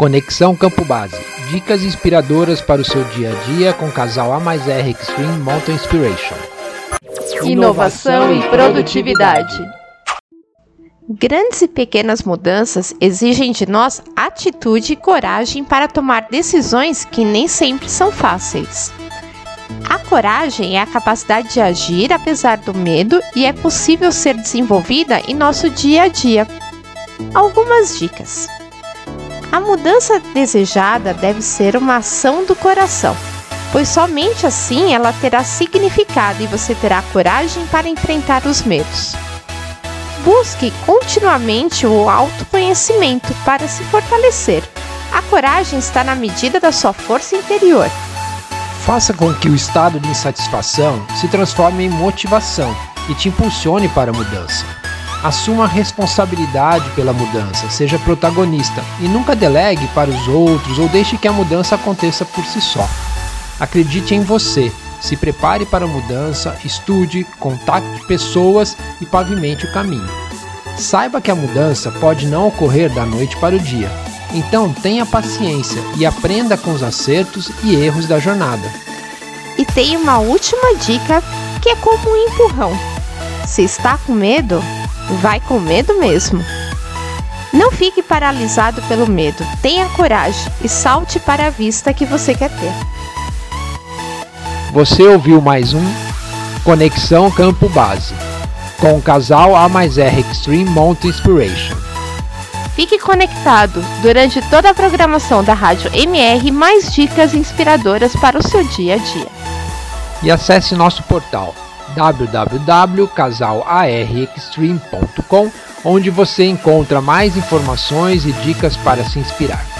Conexão Campo Base. Dicas inspiradoras para o seu dia a dia com o casal A mais R Extreme Mountain Inspiration. Inovação e produtividade. Grandes e pequenas mudanças exigem de nós atitude e coragem para tomar decisões que nem sempre são fáceis. A coragem é a capacidade de agir apesar do medo e é possível ser desenvolvida em nosso dia a dia. Algumas dicas. A mudança desejada deve ser uma ação do coração, pois somente assim ela terá significado e você terá coragem para enfrentar os medos. Busque continuamente o autoconhecimento para se fortalecer. A coragem está na medida da sua força interior. Faça com que o estado de insatisfação se transforme em motivação e te impulsione para a mudança. Assuma a responsabilidade pela mudança, seja protagonista e nunca delegue para os outros ou deixe que a mudança aconteça por si só. Acredite em você, se prepare para a mudança, estude, contacte pessoas e pavimente o caminho. Saiba que a mudança pode não ocorrer da noite para o dia, então tenha paciência e aprenda com os acertos e erros da jornada. E tem uma última dica que é como um empurrão. Se está com medo, vai com medo mesmo. Não fique paralisado pelo medo, tenha coragem e salte para a vista que você quer ter. Você ouviu mais um Conexão Campo Base com o casal A mais R Extreme Mountain Inspiration. Fique conectado durante toda a programação da Rádio MR mais dicas inspiradoras para o seu dia a dia. E acesse nosso portal www.casalarextreme.com, onde você encontra mais informações e dicas para se inspirar.